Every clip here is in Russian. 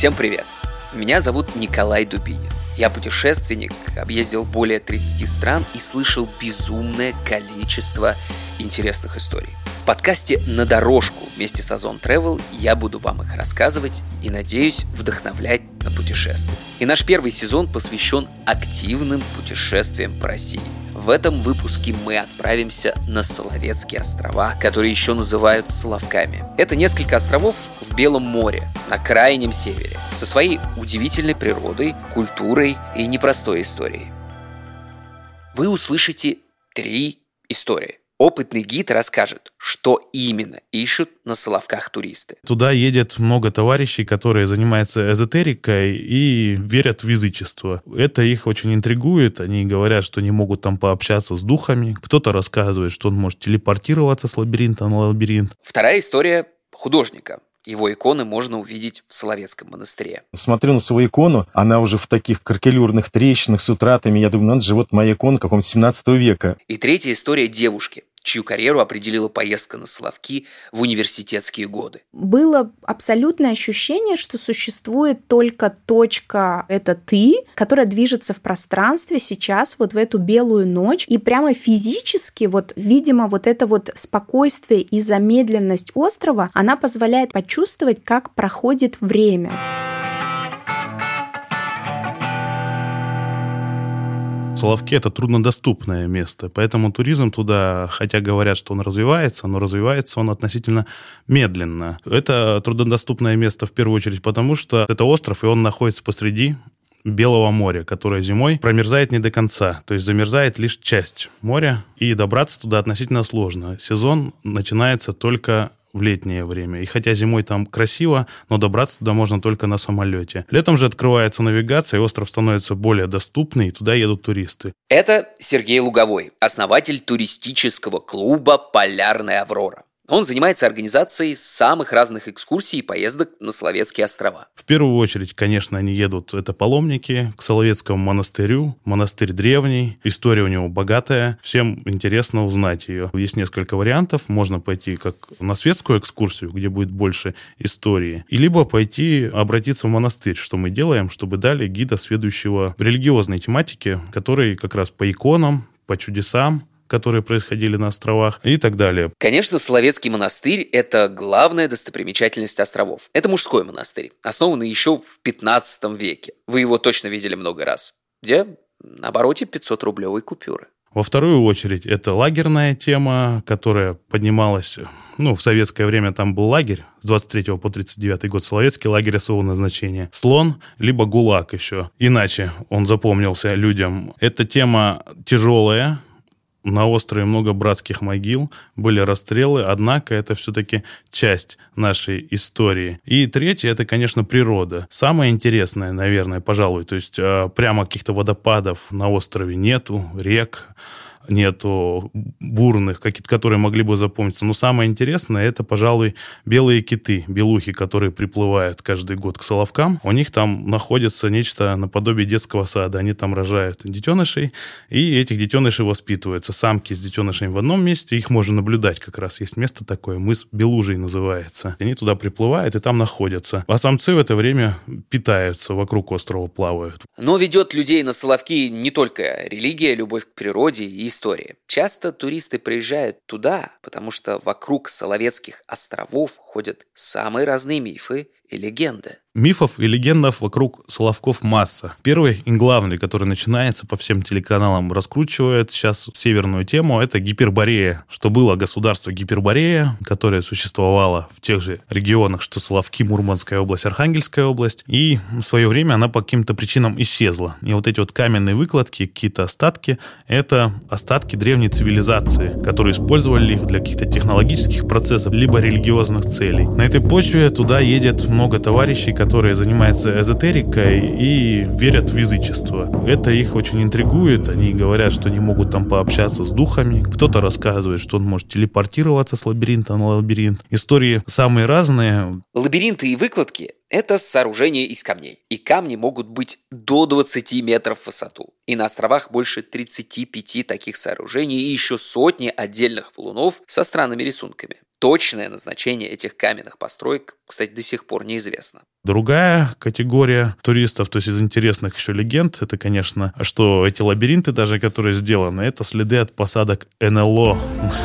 Всем привет! Меня зовут Николай Дубинин. Я путешественник, объездил более 30 стран и слышал безумное количество интересных историй. В подкасте «На дорожку» вместе с Озон Travel я буду вам их рассказывать и, надеюсь, вдохновлять на путешествия. И наш первый сезон посвящен активным путешествиям по России – в этом выпуске мы отправимся на Соловецкие острова, которые еще называют Соловками. Это несколько островов в Белом море, на крайнем севере, со своей удивительной природой, культурой и непростой историей. Вы услышите три истории. Опытный гид расскажет, что именно ищут на Соловках туристы. Туда едет много товарищей, которые занимаются эзотерикой и верят в язычество. Это их очень интригует. Они говорят, что не могут там пообщаться с духами. Кто-то рассказывает, что он может телепортироваться с лабиринта на лабиринт. Вторая история художника. Его иконы можно увидеть в Соловецком монастыре. Смотрю на свою икону, она уже в таких каркелюрных трещинах с утратами. Я думаю, надо же, вот моя икона какого-нибудь 17 века. И третья история девушки, чью карьеру определила поездка на Соловки в университетские годы. Было абсолютное ощущение, что существует только точка «это ты», которая движется в пространстве сейчас, вот в эту белую ночь, и прямо физически, вот, видимо, вот это вот спокойствие и замедленность острова, она позволяет почувствовать, как проходит время. Соловки – это труднодоступное место, поэтому туризм туда, хотя говорят, что он развивается, но развивается он относительно медленно. Это труднодоступное место в первую очередь потому, что это остров, и он находится посреди Белого моря, которое зимой промерзает не до конца, то есть замерзает лишь часть моря, и добраться туда относительно сложно. Сезон начинается только в летнее время. И хотя зимой там красиво, но добраться туда можно только на самолете. Летом же открывается навигация, и остров становится более доступный, и туда едут туристы. Это Сергей Луговой, основатель туристического клуба «Полярная Аврора». Он занимается организацией самых разных экскурсий и поездок на Соловецкие острова. В первую очередь, конечно, они едут, это паломники, к Соловецкому монастырю. Монастырь древний, история у него богатая, всем интересно узнать ее. Есть несколько вариантов, можно пойти как на светскую экскурсию, где будет больше истории, и либо пойти обратиться в монастырь, что мы делаем, чтобы дали гида, сведущего в религиозной тематике, который как раз по иконам, по чудесам, которые происходили на островах и так далее. Конечно, Соловецкий монастырь – это главная достопримечательность островов. Это мужской монастырь, основанный еще в 15 веке. Вы его точно видели много раз. Где на обороте 500-рублевой купюры. Во вторую очередь, это лагерная тема, которая поднималась, ну, в советское время там был лагерь с 23 по 39 год, Соловецкий лагерь особого назначения. Слон, либо ГУЛАГ еще. Иначе он запомнился людям. Эта тема тяжелая, на острове много братских могил, были расстрелы, однако это все-таки часть нашей истории. И третье, это, конечно, природа. Самое интересное, наверное, пожалуй, то есть а, прямо каких-то водопадов на острове нету, рек, нету бурных, которые могли бы запомниться. Но самое интересное, это, пожалуй, белые киты, белухи, которые приплывают каждый год к Соловкам. У них там находится нечто наподобие детского сада. Они там рожают детенышей, и этих детенышей воспитываются. Самки с детенышами в одном месте, их можно наблюдать как раз. Есть место такое, мыс Белужий называется. Они туда приплывают и там находятся. А самцы в это время питаются, вокруг острова плавают. Но ведет людей на Соловки не только религия, любовь к природе и истории. Часто туристы приезжают туда, потому что вокруг Соловецких островов ходят самые разные мифы и легенды. Мифов и легендов вокруг Соловков масса. Первый и главный, который начинается по всем телеканалам, раскручивает сейчас северную тему, это Гиперборея. Что было государство Гиперборея, которое существовало в тех же регионах, что Соловки, Мурманская область, Архангельская область. И в свое время она по каким-то причинам исчезла. И вот эти вот каменные выкладки, какие-то остатки, это остатки древней цивилизации, которые использовали их для каких-то технологических процессов, либо религиозных целей. На этой почве туда едет много товарищей, которые занимаются эзотерикой и верят в язычество. Это их очень интригует. Они говорят, что не могут там пообщаться с духами. Кто-то рассказывает, что он может телепортироваться с лабиринта на лабиринт. Истории самые разные. Лабиринты и выкладки – это сооружения из камней. И камни могут быть до 20 метров в высоту. И на островах больше 35 таких сооружений и еще сотни отдельных валунов со странными рисунками. Точное назначение этих каменных построек, кстати, до сих пор неизвестно. Другая категория туристов, то есть из интересных еще легенд, это, конечно, что эти лабиринты даже, которые сделаны, это следы от посадок НЛО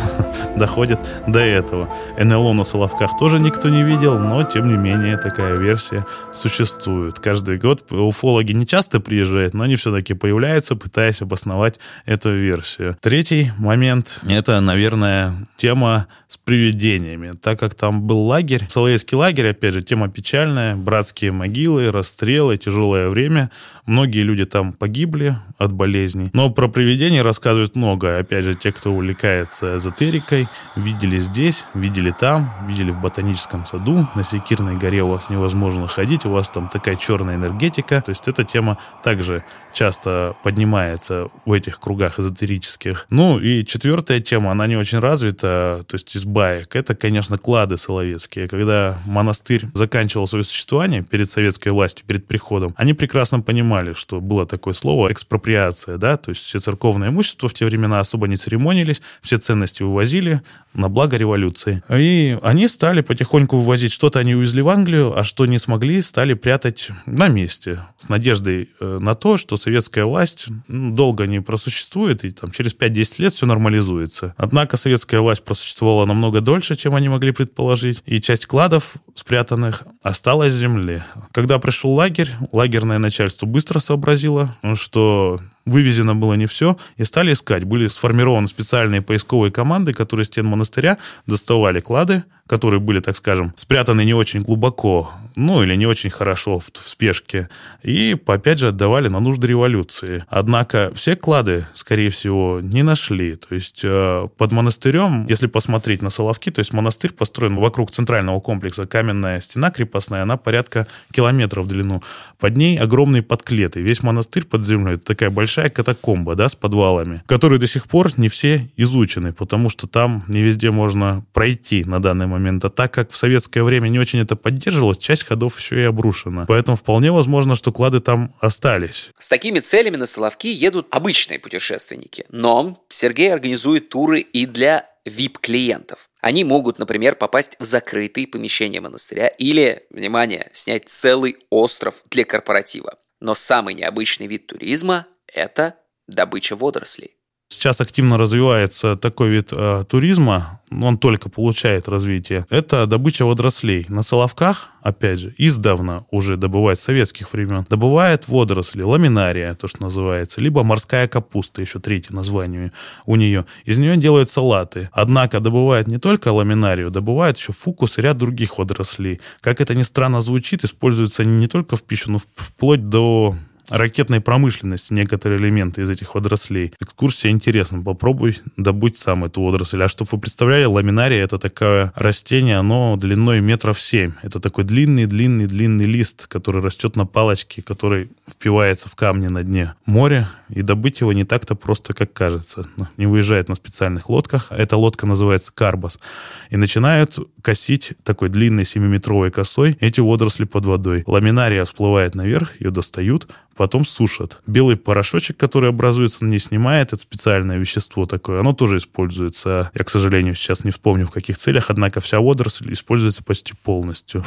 доходят до этого. НЛО на Соловках тоже никто не видел, но, тем не менее, такая версия существует. Каждый год уфологи не часто приезжают, но они все-таки появляются, пытаясь обосновать эту версию. Третий момент — это, наверное, тема с привидениями. Так как там был лагерь, Соловецкий лагерь, опять же, тема печальная, братские могилы, расстрелы, тяжелое время. Многие люди там погибли от болезней. Но про привидения рассказывают много. Опять же, те, кто увлекается эзотерикой, видели здесь, видели там, видели в ботаническом саду. На Секирной горе у вас невозможно ходить, у вас там такая черная энергетика. То есть эта тема также часто поднимается в этих кругах эзотерических. Ну и четвертая тема, она не очень развита, то есть из баек. Это, конечно, клады соловецкие. Когда монастырь заканчивал свое существование перед советской властью, перед приходом, они прекрасно понимали, что было такое слово экспроприация, да, то есть все церковное имущество в те времена особо не церемонились, все ценности вывозили на благо революции. И они стали потихоньку вывозить. Что-то они увезли в Англию, а что не смогли, стали прятать на месте с надеждой э, на то, что советская власть ну, долго не просуществует, и там через 5-10 лет все нормализуется. Однако советская власть просуществовала намного дольше, чем они могли предположить, и часть кладов, спрятанных, осталась в земле. Когда пришел лагерь, лагерное начальство быстро сообразило, что вывезено было не все, и стали искать. Были сформированы специальные поисковые команды, которые стен монастыря доставали клады, которые были, так скажем, спрятаны не очень глубоко, ну или не очень хорошо в, в спешке, и опять же отдавали на нужды революции. Однако все клады, скорее всего, не нашли. То есть э, под монастырем, если посмотреть на Соловки, то есть монастырь построен вокруг центрального комплекса, каменная стена крепостная, она порядка километров в длину. Под ней огромные подклеты. Весь монастырь под землей это такая большая катакомба, да, с подвалами, которые до сих пор не все изучены, потому что там не везде можно пройти на данный момент момента. Так как в советское время не очень это поддерживалось, часть ходов еще и обрушена. Поэтому вполне возможно, что клады там остались. С такими целями на Соловки едут обычные путешественники. Но Сергей организует туры и для VIP-клиентов. Они могут, например, попасть в закрытые помещения монастыря или, внимание, снять целый остров для корпоратива. Но самый необычный вид туризма – это добыча водорослей. Сейчас активно развивается такой вид э, туризма, он только получает развитие. Это добыча водорослей. На Соловках, опять же, издавна уже добывают советских времен, добывает водоросли, ламинария, то, что называется, либо морская капуста, еще третье название у нее. Из нее делают салаты. Однако добывают не только ламинарию, добывают еще фукус и ряд других водорослей. Как это ни странно звучит, используются они не только в пищу, но вплоть до ракетной промышленности некоторые элементы из этих водорослей. Экскурсия интересна. Попробуй добыть сам эту водоросль. А чтобы вы представляли, ламинария это такое растение, оно длиной метров семь. Это такой длинный-длинный-длинный лист, который растет на палочке, который впивается в камни на дне моря. И добыть его не так-то просто, как кажется. Не выезжает на специальных лодках. Эта лодка называется карбас. И начинают косить такой длинной 7-метровой косой эти водоросли под водой. Ламинария всплывает наверх, ее достают, потом сушат. Белый порошочек, который образуется ней, снимает это специальное вещество такое. Оно тоже используется. Я, к сожалению, сейчас не вспомню в каких целях, однако вся водоросль используется почти полностью.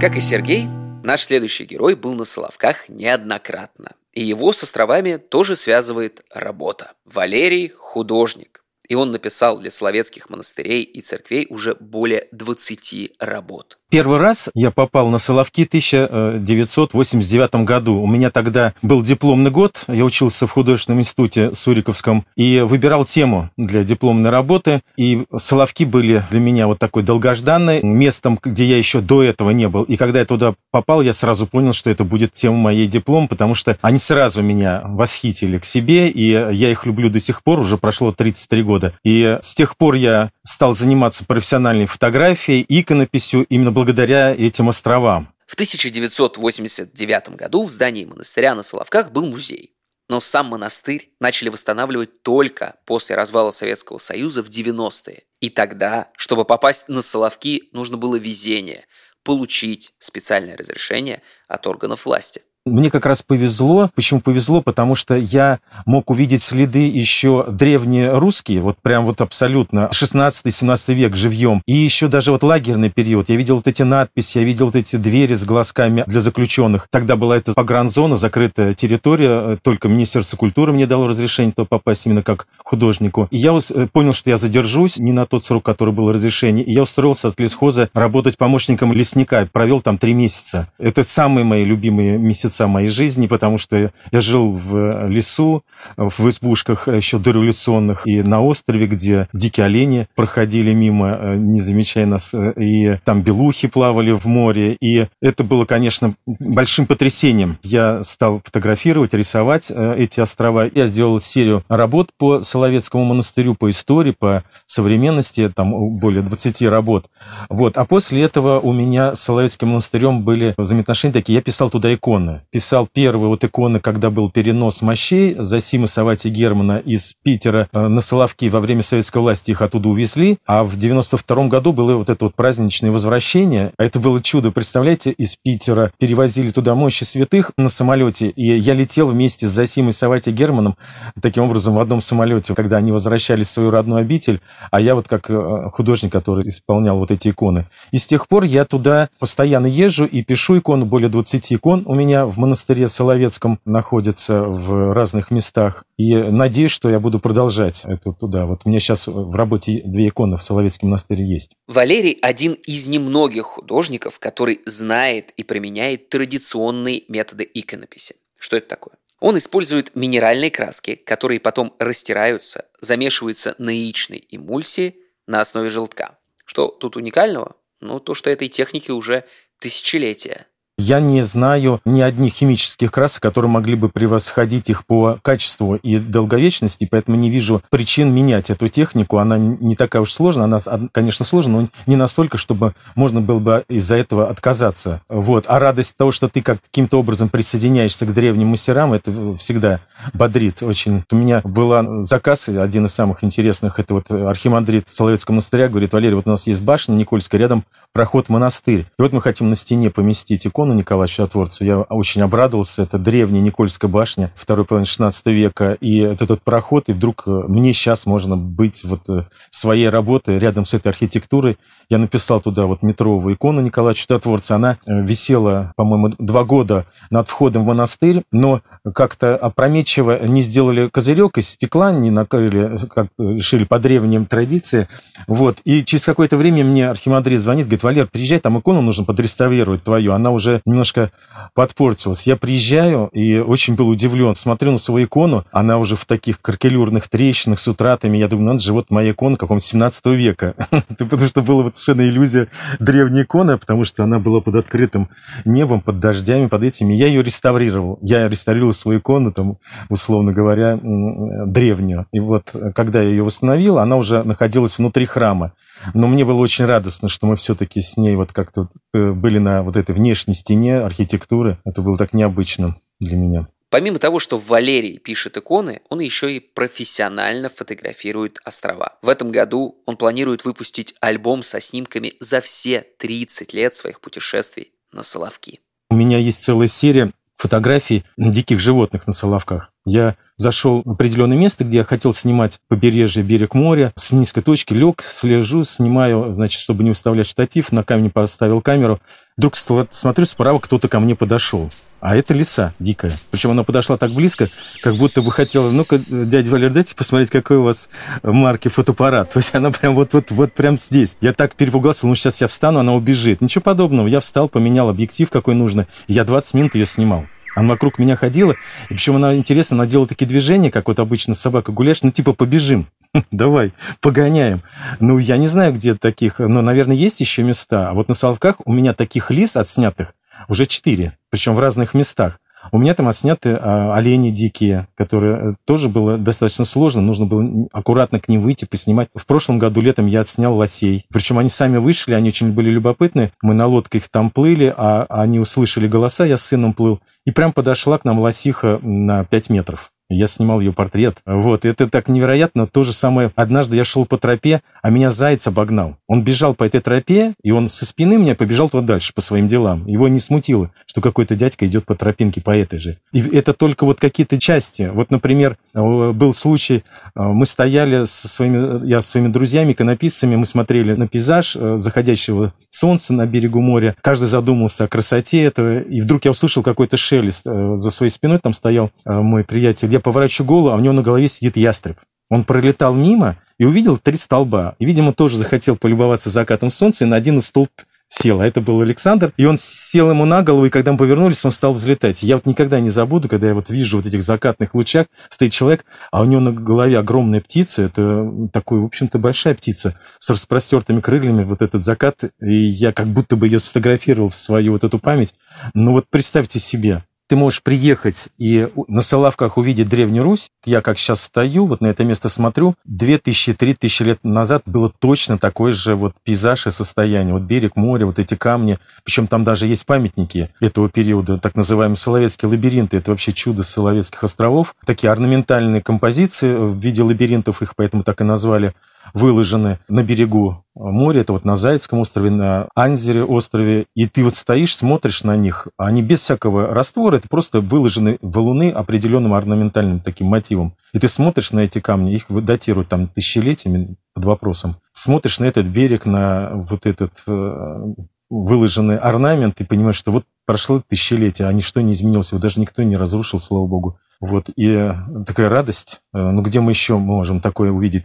Как и Сергей, наш следующий герой был на Соловках неоднократно. И его с островами тоже связывает работа. Валерий – художник и он написал для словецких монастырей и церквей уже более 20 работ. Первый раз я попал на Соловки в 1989 году. У меня тогда был дипломный год, я учился в художественном институте Суриковском и выбирал тему для дипломной работы. И Соловки были для меня вот такой долгожданной местом, где я еще до этого не был. И когда я туда попал, я сразу понял, что это будет тема моей диплом, потому что они сразу меня восхитили к себе, и я их люблю до сих пор, уже прошло 33 года. И с тех пор я стал заниматься профессиональной фотографией, иконописью именно благодаря этим островам. В 1989 году в здании монастыря на Соловках был музей. Но сам монастырь начали восстанавливать только после развала Советского Союза в 90-е. И тогда, чтобы попасть на Соловки, нужно было везение – получить специальное разрешение от органов власти. Мне как раз повезло. Почему повезло? Потому что я мог увидеть следы еще древние русские, вот прям вот абсолютно 16-17 век живьем. И еще даже вот лагерный период. Я видел вот эти надписи, я видел вот эти двери с глазками для заключенных. Тогда была эта погранзона, закрытая территория. Только Министерство культуры мне дало разрешение туда попасть именно как художнику. И я э, понял, что я задержусь не на тот срок, который был разрешение. И я устроился от лесхоза работать помощником лесника. Провел там три месяца. Это самые мои любимые месяца моей жизни, потому что я жил в лесу, в избушках еще дореволюционных, и на острове, где дикие олени проходили мимо, э, не замечая нас, э, и там белухи плавали в море. И это было, конечно, большим потрясением. Я стал фотографировать, рисовать э, эти острова. Я сделал серию работ по Соловецкому монастырю, по истории, по современности, там более 20 работ. Вот. А после этого у меня с Соловецким монастырем были взаимоотношения такие. Я писал туда иконы. Писал первые вот иконы, когда был перенос мощей Засима Савати Германа из Питера э, на Соловки. Во время советской власти их оттуда увезли. А в 92 году было вот это вот праздничное возвращение. Это было чудо. Представляете, из Питера перевозили туда мощи святых на самолете. И я летел вместе с Засимой Савати Германом таким образом в одном самолете, когда они возвращались в свою родную обитель а я вот как э, художник, который исполнял вот эти иконы. И с тех пор я туда постоянно езжу и пишу иконы, более 20 икон у меня в монастыре Соловецком находится в разных местах. И надеюсь, что я буду продолжать это туда. Вот у меня сейчас в работе две иконы в Соловецком монастыре есть. Валерий один из немногих художников, который знает и применяет традиционные методы иконописи. Что это такое? Он использует минеральные краски, которые потом растираются, замешиваются на яичной эмульсии на основе желтка. Что тут уникального? Ну, то, что этой технике уже тысячелетия. Я не знаю ни одних химических красок, которые могли бы превосходить их по качеству и долговечности, поэтому не вижу причин менять эту технику. Она не такая уж сложная, она, конечно, сложная, но не настолько, чтобы можно было бы из-за этого отказаться. Вот. А радость того, что ты каким-то образом присоединяешься к древним мастерам, это всегда бодрит очень. У меня был заказ, один из самых интересных, это вот архимандрит Соловецкого монастыря, говорит, Валерий, вот у нас есть башня Никольская, рядом проход монастырь. И вот мы хотим на стене поместить икону Антону Николаевичу Чудотворцу. Я очень обрадовался. Это древняя Никольская башня второй половины 16 века. И этот проход, и вдруг э, мне сейчас можно быть вот э, своей работой рядом с этой архитектурой. Я написал туда вот метровую икону Николая Чудотворца. Она э, висела, по-моему, два года над входом в монастырь, но как-то опрометчиво не сделали козырек из стекла, не накрыли, как решили по древним традиции. Вот. И через какое-то время мне архимандрит звонит, говорит, Валер, приезжай, там икону нужно подреставрировать твою. Она уже немножко подпортилась. Я приезжаю и очень был удивлен. Смотрю на свою икону, она уже в таких каркелюрных трещинах с утратами. Я думаю, ну, это же вот моя икона какого-нибудь 17 века. Потому что была вот совершенно иллюзия древней иконы, потому что она была под открытым небом, под дождями, под этими. Я ее реставрировал. Я реставрировал свою икону, там, условно говоря, древнюю. И вот, когда я ее восстановил, она уже находилась внутри храма. Но мне было очень радостно, что мы все-таки с ней вот как-то э, были на вот этой внешней стене архитектуры. Это было так необычно для меня. Помимо того, что Валерий пишет иконы, он еще и профессионально фотографирует острова. В этом году он планирует выпустить альбом со снимками за все 30 лет своих путешествий на Соловки. У меня есть целая серия фотографий диких животных на Соловках. Я зашел в определенное место, где я хотел снимать побережье, берег моря. С низкой точки лег, слежу, снимаю, значит, чтобы не выставлять штатив, на камне поставил камеру. Вдруг смотрю, справа кто-то ко мне подошел. А это лиса дикая. Причем она подошла так близко, как будто бы хотела, ну-ка, дядя Валер, дайте посмотреть, какой у вас марки фотоаппарат. То есть она прям вот, вот, вот прям здесь. Я так перепугался, ну сейчас я встану, она убежит. Ничего подобного. Я встал, поменял объектив, какой нужно. Я 20 минут ее снимал. Она вокруг меня ходила, и причем она, интересно, она делала такие движения, как вот обычно собака гуляешь, ну типа побежим, давай, погоняем. Ну, я не знаю, где таких, но, наверное, есть еще места. А вот на Соловках у меня таких лис отснятых уже четыре, причем в разных местах. У меня там отсняты а, олени дикие, которые э, тоже было достаточно сложно. Нужно было аккуратно к ним выйти, поснимать. В прошлом году летом я отснял лосей. Причем они сами вышли, они очень были любопытны. Мы на лодках там плыли, а они услышали голоса, я с сыном плыл. И прям подошла к нам лосиха на 5 метров. Я снимал ее портрет. Вот, это так невероятно. То же самое. Однажды я шел по тропе, а меня заяц обогнал. Он бежал по этой тропе, и он со спины меня побежал туда дальше по своим делам. Его не смутило, что какой-то дядька идет по тропинке по этой же. И это только вот какие-то части. Вот, например, э, был случай, э, мы стояли со своими, я со своими друзьями, иконописцами, мы смотрели на пейзаж э, заходящего солнца на берегу моря. Каждый задумался о красоте этого. И вдруг я услышал какой-то шелест за своей спиной, там стоял мой приятель. Я поворачиваю голову, а у него на голове сидит ястреб. Он пролетал мимо и увидел три столба. И, видимо, тоже захотел полюбоваться закатом солнца, и на один из столб сел. А это был Александр. И он сел ему на голову, и когда мы повернулись, он стал взлетать. Я вот никогда не забуду, когда я вот вижу вот этих закатных лучах, стоит человек, а у него на голове огромная птица. Это такой, в общем-то, большая птица с распростертыми крыльями. Вот этот закат. И я как будто бы ее сфотографировал в свою вот эту память. Ну вот представьте себе, ты можешь приехать и на Соловках увидеть Древнюю Русь. Я как сейчас стою, вот на это место смотрю, 2000-3000 лет назад было точно такой же вот пейзаж и состояние. Вот берег, море, вот эти камни. Причем там даже есть памятники этого периода, так называемые Соловецкие лабиринты. Это вообще чудо Соловецких островов. Такие орнаментальные композиции в виде лабиринтов, их поэтому так и назвали выложены на берегу моря, это вот на Зайцком острове, на Анзере острове, и ты вот стоишь, смотришь на них, они без всякого раствора, это просто выложены валуны определенным орнаментальным таким мотивом. И ты смотришь на эти камни, их датируют там тысячелетиями под вопросом. Смотришь на этот берег, на вот этот э, выложенный орнамент, и понимаешь, что вот прошло тысячелетие, а ничто не изменилось, его даже никто не разрушил, слава богу. Вот, и такая радость. Э, ну, где мы еще можем такое увидеть?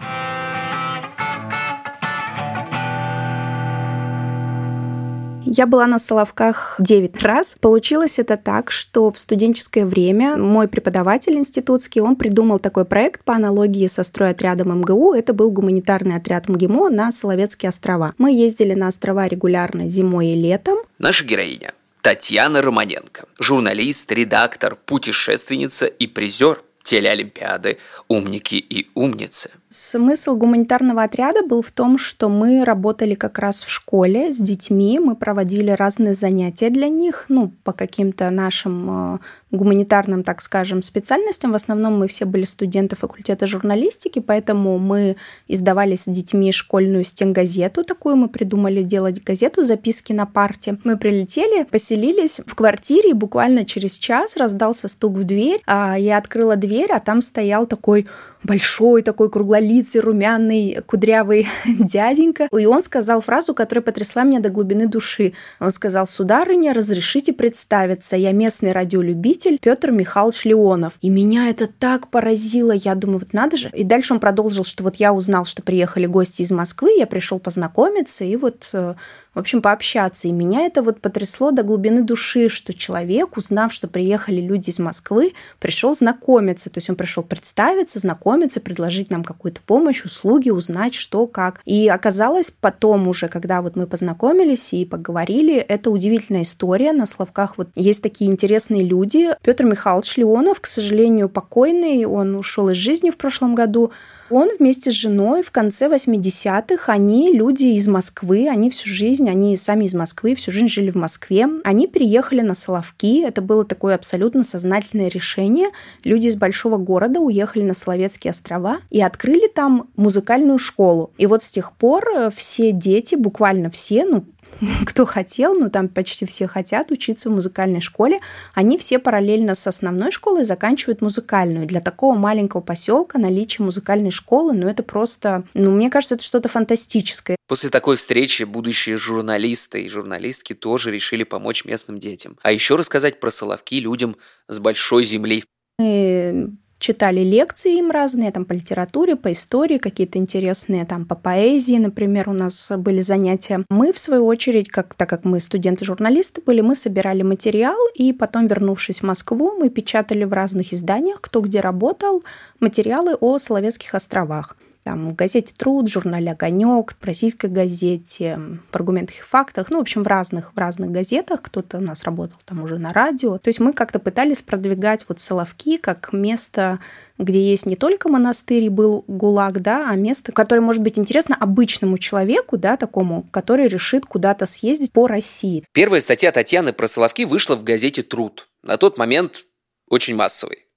Я была на Соловках 9 раз. Получилось это так, что в студенческое время мой преподаватель институтский, он придумал такой проект по аналогии со стройотрядом МГУ. Это был гуманитарный отряд МГИМО на Соловецкие острова. Мы ездили на острова регулярно зимой и летом. Наша героиня Татьяна Романенко. Журналист, редактор, путешественница и призер телеолимпиады «Умники и умницы». Смысл гуманитарного отряда был в том, что мы работали как раз в школе с детьми, мы проводили разные занятия для них, ну, по каким-то нашим э, гуманитарным, так скажем, специальностям. В основном мы все были студенты факультета журналистики, поэтому мы издавали с детьми школьную стенгазету такую, мы придумали делать газету «Записки на парте». Мы прилетели, поселились в квартире, и буквально через час раздался стук в дверь. А я открыла дверь, а там стоял такой большой, такой круглолицый, румяный, кудрявый дяденька. И он сказал фразу, которая потрясла меня до глубины души. Он сказал, сударыня, разрешите представиться, я местный радиолюбитель Петр Михайлович Леонов. И меня это так поразило, я думаю, вот надо же. И дальше он продолжил, что вот я узнал, что приехали гости из Москвы, я пришел познакомиться, и вот э, в общем, пообщаться. И меня это вот потрясло до глубины души, что человек, узнав, что приехали люди из Москвы, пришел знакомиться. То есть он пришел представиться, знакомиться, предложить нам какую-то помощь, услуги, узнать, что, как. И оказалось потом уже, когда вот мы познакомились и поговорили, это удивительная история. На Словках вот есть такие интересные люди. Петр Михайлович Леонов, к сожалению, покойный, он ушел из жизни в прошлом году. Он вместе с женой в конце 80-х, они люди из Москвы, они всю жизнь, они сами из Москвы, всю жизнь жили в Москве. Они переехали на Соловки, это было такое абсолютно сознательное решение. Люди из большого города уехали на Соловецкие острова и открыли там музыкальную школу. И вот с тех пор э, все дети, буквально все, ну, кто хотел, ну там почти все хотят учиться в музыкальной школе, они все параллельно с основной школой заканчивают музыкальную. Для такого маленького поселка наличие музыкальной школы, ну это просто, ну мне кажется, это что-то фантастическое. После такой встречи будущие журналисты и журналистки тоже решили помочь местным детям. А еще рассказать про Соловки людям с большой земли. Мы читали лекции им разные, там по литературе, по истории, какие-то интересные там по поэзии, например, у нас были занятия. Мы, в свою очередь, как, так как мы студенты-журналисты были, мы собирали материал, и потом, вернувшись в Москву, мы печатали в разных изданиях, кто где работал, материалы о Соловецких островах там, в газете «Труд», журнале «Огонек», в российской газете, в «Аргументах и фактах», ну, в общем, в разных, в разных газетах. Кто-то у нас работал там уже на радио. То есть мы как-то пытались продвигать вот Соловки как место где есть не только монастырь и был ГУЛАГ, да, а место, которое может быть интересно обычному человеку, да, такому, который решит куда-то съездить по России. Первая статья Татьяны про Соловки вышла в газете «Труд». На тот момент очень массовой.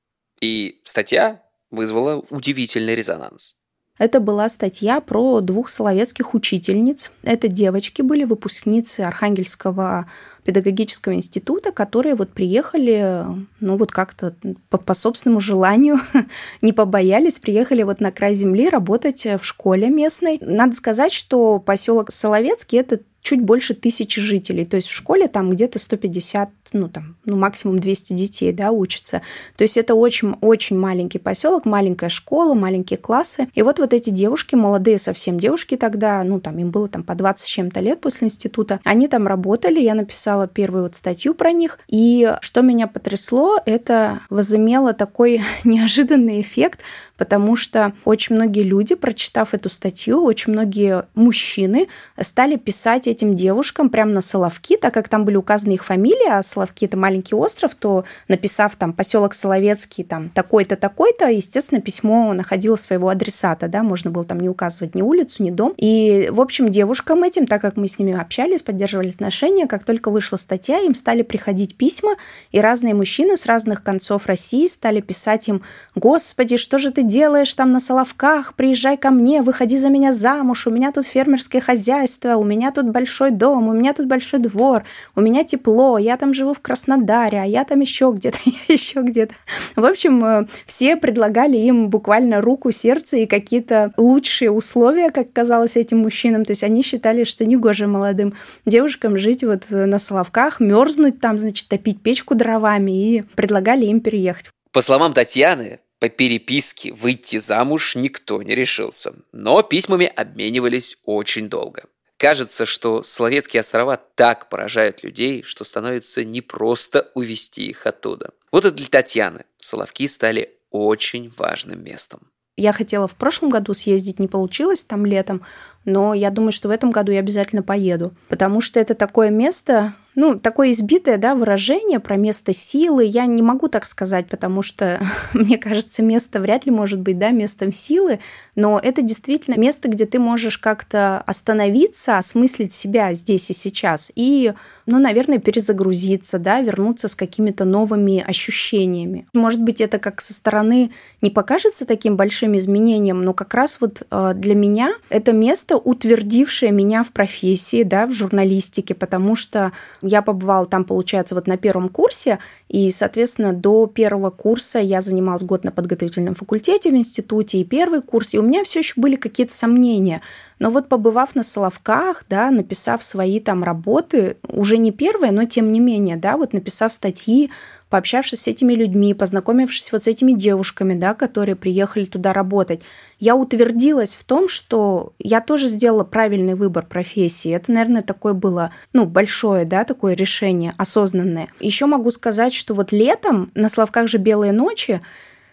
И статья вызвала удивительный резонанс. Это была статья про двух соловецких учительниц. Это девочки были, выпускницы Архангельского педагогического института, которые вот приехали, ну вот как-то по, по собственному желанию, не побоялись, приехали вот на край земли работать в школе местной. Надо сказать, что поселок Соловецкий это чуть больше тысячи жителей. То есть в школе там где-то 150, ну там, ну максимум 200 детей, да, учатся. То есть это очень-очень маленький поселок, маленькая школа, маленькие классы. И вот вот эти девушки, молодые совсем девушки тогда, ну там им было там по 20 с чем-то лет после института, они там работали, я написала первую вот статью про них. И что меня потрясло, это возымело такой неожиданный эффект, потому что очень многие люди, прочитав эту статью, очень многие мужчины стали писать этим девушкам прямо на Соловки, так как там были указаны их фамилии, а Соловки это маленький остров, то написав там поселок Соловецкий, там такой-то, такой-то, естественно, письмо находило своего адресата, да, можно было там не указывать ни улицу, ни дом. И, в общем, девушкам этим, так как мы с ними общались, поддерживали отношения, как только вышла статья, им стали приходить письма, и разные мужчины с разных концов России стали писать им, господи, что же ты делаешь там на Соловках? Приезжай ко мне, выходи за меня замуж, у меня тут фермерское хозяйство, у меня тут большой дом, у меня тут большой двор, у меня тепло, я там живу в Краснодаре, а я там еще где-то, я еще где-то. В общем, э, все предлагали им буквально руку, сердце и какие-то лучшие условия, как казалось этим мужчинам. То есть они считали, что негоже молодым девушкам жить вот на Соловках, мерзнуть там, значит, топить печку дровами и предлагали им переехать. По словам Татьяны, по переписке выйти замуж никто не решился, но письмами обменивались очень долго. Кажется, что Соловецкие острова так поражают людей, что становится непросто увести их оттуда. Вот и для Татьяны Соловки стали очень важным местом. Я хотела в прошлом году съездить, не получилось там летом, но я думаю, что в этом году я обязательно поеду, потому что это такое место, ну, такое избитое, да, выражение про место силы. Я не могу так сказать, потому что, мне кажется, место вряд ли может быть, да, местом силы, но это действительно место, где ты можешь как-то остановиться, осмыслить себя здесь и сейчас и, ну, наверное, перезагрузиться, да, вернуться с какими-то новыми ощущениями. Может быть, это как со стороны не покажется таким большим изменением, но как раз вот э, для меня это место, место, утвердившее меня в профессии, да, в журналистике, потому что я побывала там, получается, вот на первом курсе, и, соответственно, до первого курса я занималась год на подготовительном факультете в институте, и первый курс, и у меня все еще были какие-то сомнения. Но вот побывав на Соловках, да, написав свои там работы, уже не первые, но тем не менее, да, вот написав статьи, пообщавшись с этими людьми, познакомившись вот с этими девушками, да, которые приехали туда работать, я утвердилась в том, что я тоже сделала правильный выбор профессии. Это, наверное, такое было, ну, большое, да, такое решение, осознанное. Еще могу сказать, что вот летом на Славках же «Белые ночи»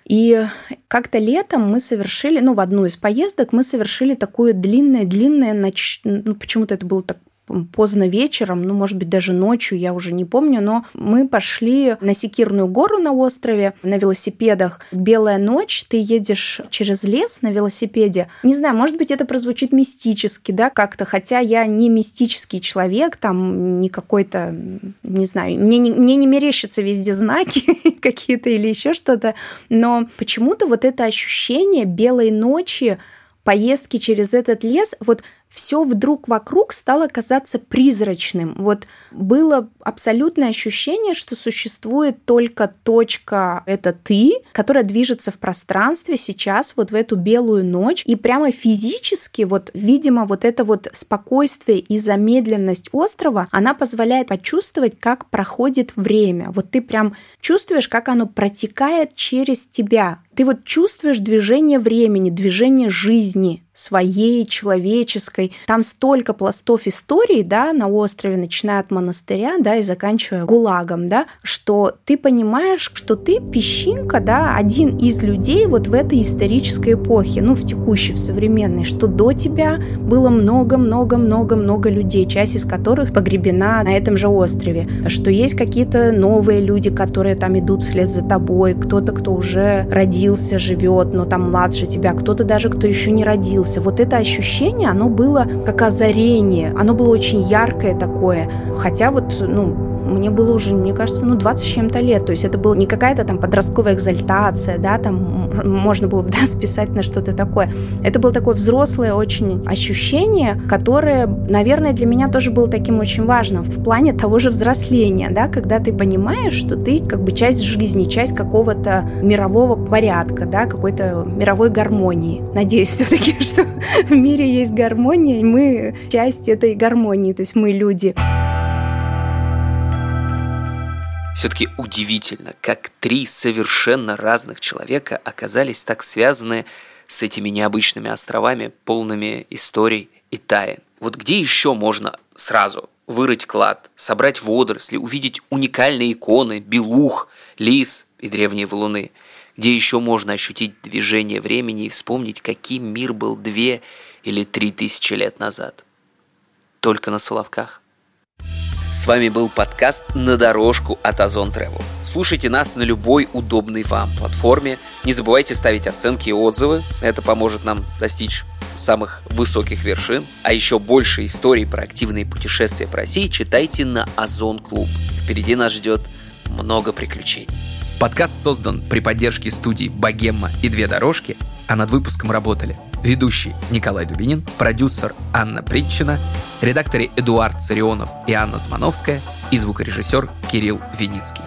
И как-то летом мы совершили, ну, в одну из поездок мы совершили такое длинное-длинное, ноч... ну, почему-то это было так поздно вечером, ну, может быть, даже ночью, я уже не помню, но мы пошли на Секирную гору на острове на велосипедах. Белая ночь, ты едешь через лес на велосипеде. Не знаю, может быть, это прозвучит мистически, да, как-то, хотя я не мистический человек, там, не какой-то, не знаю, мне не, мне не мерещатся везде знаки какие-то или еще что-то, но почему-то вот это ощущение белой ночи, поездки через этот лес, вот все вдруг вокруг стало казаться призрачным. Вот было абсолютное ощущение, что существует только точка «это ты», которая движется в пространстве сейчас, вот в эту белую ночь. И прямо физически, вот, видимо, вот это вот спокойствие и замедленность острова, она позволяет почувствовать, как проходит время. Вот ты прям чувствуешь, как оно протекает через тебя. Ты вот чувствуешь движение времени, движение жизни своей, человеческой. Там столько пластов истории, да, на острове, начиная от монастыря, да, и заканчивая ГУЛАГом, да, что ты понимаешь, что ты песчинка, да, один из людей вот в этой исторической эпохе, ну, в текущей, в современной, что до тебя было много-много-много-много людей, часть из которых погребена на этом же острове, что есть какие-то новые люди, которые там идут вслед за тобой, кто-то, кто уже родился, живет, но там младше тебя, кто-то даже, кто еще не родился. Вот это ощущение, оно было как озарение, оно было очень яркое такое. Хотя вот, ну, мне было уже, мне кажется, ну, 20 с чем-то лет. То есть это была не какая-то там подростковая экзальтация, да, там можно было бы да, списать на что-то такое. Это было такое взрослое очень ощущение, которое, наверное, для меня тоже было таким очень важным в плане того же взросления, да, когда ты понимаешь, что ты как бы часть жизни, часть какого-то мирового порядка, да, какой-то мировой гармонии. Надеюсь все-таки, что в мире есть гармония, и мы часть этой гармонии, то есть мы люди. Все-таки удивительно, как три совершенно разных человека оказались так связаны с этими необычными островами, полными историй и тайн. Вот где еще можно сразу вырыть клад, собрать водоросли, увидеть уникальные иконы, белух, лис и древние валуны? Где еще можно ощутить движение времени и вспомнить, каким мир был две или три тысячи лет назад? Только на Соловках. С вами был подкаст «На дорожку» от Озон Travel. Слушайте нас на любой удобной вам платформе. Не забывайте ставить оценки и отзывы. Это поможет нам достичь самых высоких вершин. А еще больше историй про активные путешествия по России читайте на Озон Клуб. Впереди нас ждет много приключений. Подкаст создан при поддержке студий «Богемма» и «Две дорожки», а над выпуском работали ведущий Николай Дубинин, продюсер Анна Притчина, редакторы Эдуард Царионов и Анна Змановская и звукорежиссер Кирилл Виницкий.